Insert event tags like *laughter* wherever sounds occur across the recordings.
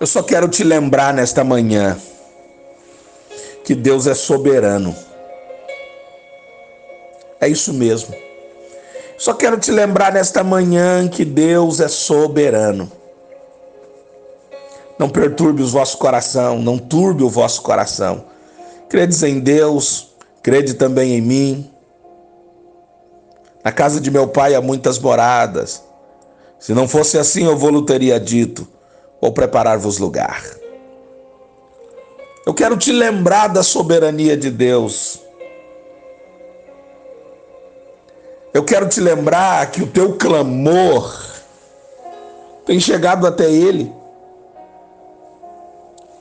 Eu só quero te lembrar nesta manhã que Deus é soberano. É isso mesmo. Só quero te lembrar nesta manhã que Deus é soberano. Não perturbe o vosso coração, não turbe o vosso coração. Credes em Deus, crede também em mim. Na casa de meu pai há muitas moradas. Se não fosse assim, eu vou teria dito: vou preparar-vos lugar. Eu quero te lembrar da soberania de Deus. Eu quero te lembrar que o teu clamor tem chegado até Ele.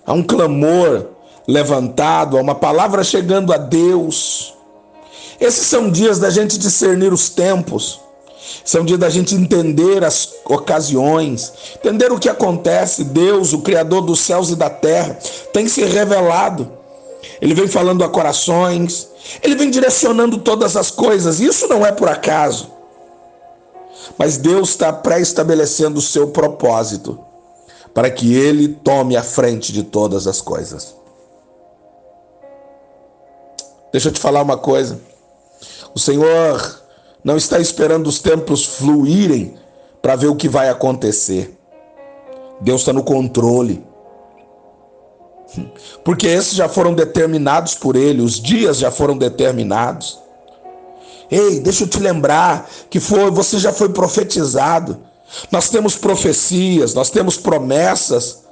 Há um clamor levantado, há uma palavra chegando a Deus. Esses são dias da gente discernir os tempos. São dias da gente entender as ocasiões, entender o que acontece. Deus, o Criador dos céus e da terra, tem se revelado. Ele vem falando a corações, ele vem direcionando todas as coisas. Isso não é por acaso. Mas Deus está pré-estabelecendo o seu propósito para que ele tome a frente de todas as coisas. Deixa eu te falar uma coisa. O Senhor não está esperando os tempos fluírem para ver o que vai acontecer. Deus está no controle. Porque esses já foram determinados por Ele, os dias já foram determinados. Ei, deixa eu te lembrar que foi, você já foi profetizado. Nós temos profecias, nós temos promessas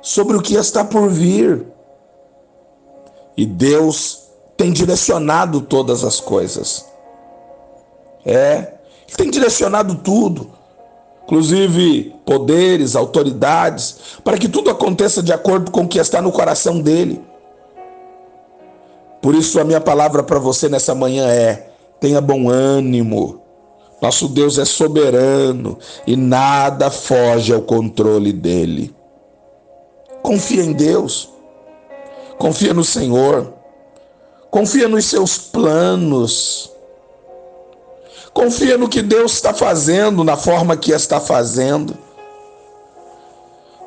sobre o que está por vir. E Deus tem direcionado todas as coisas. É, Ele tem direcionado tudo, inclusive poderes, autoridades, para que tudo aconteça de acordo com o que está no coração dele. Por isso, a minha palavra para você nessa manhã é: tenha bom ânimo. Nosso Deus é soberano e nada foge ao controle dele. Confia em Deus, confia no Senhor, confia nos seus planos. Confia no que Deus está fazendo, na forma que está fazendo.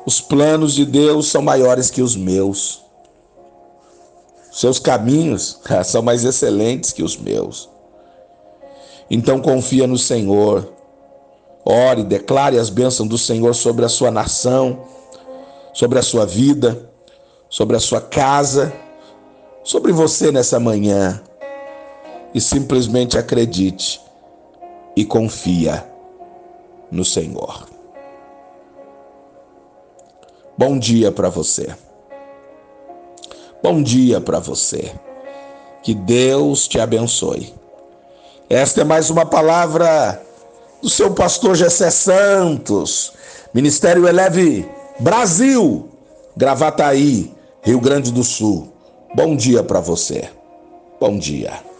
Os planos de Deus são maiores que os meus. Seus caminhos *laughs* são mais excelentes que os meus. Então confia no Senhor. Ore, declare as bênçãos do Senhor sobre a sua nação, sobre a sua vida, sobre a sua casa, sobre você nessa manhã. E simplesmente acredite e confia no Senhor. Bom dia para você. Bom dia para você. Que Deus te abençoe. Esta é mais uma palavra do seu pastor Gessé Santos, Ministério Eleve Brasil, Gravataí, Rio Grande do Sul. Bom dia para você. Bom dia.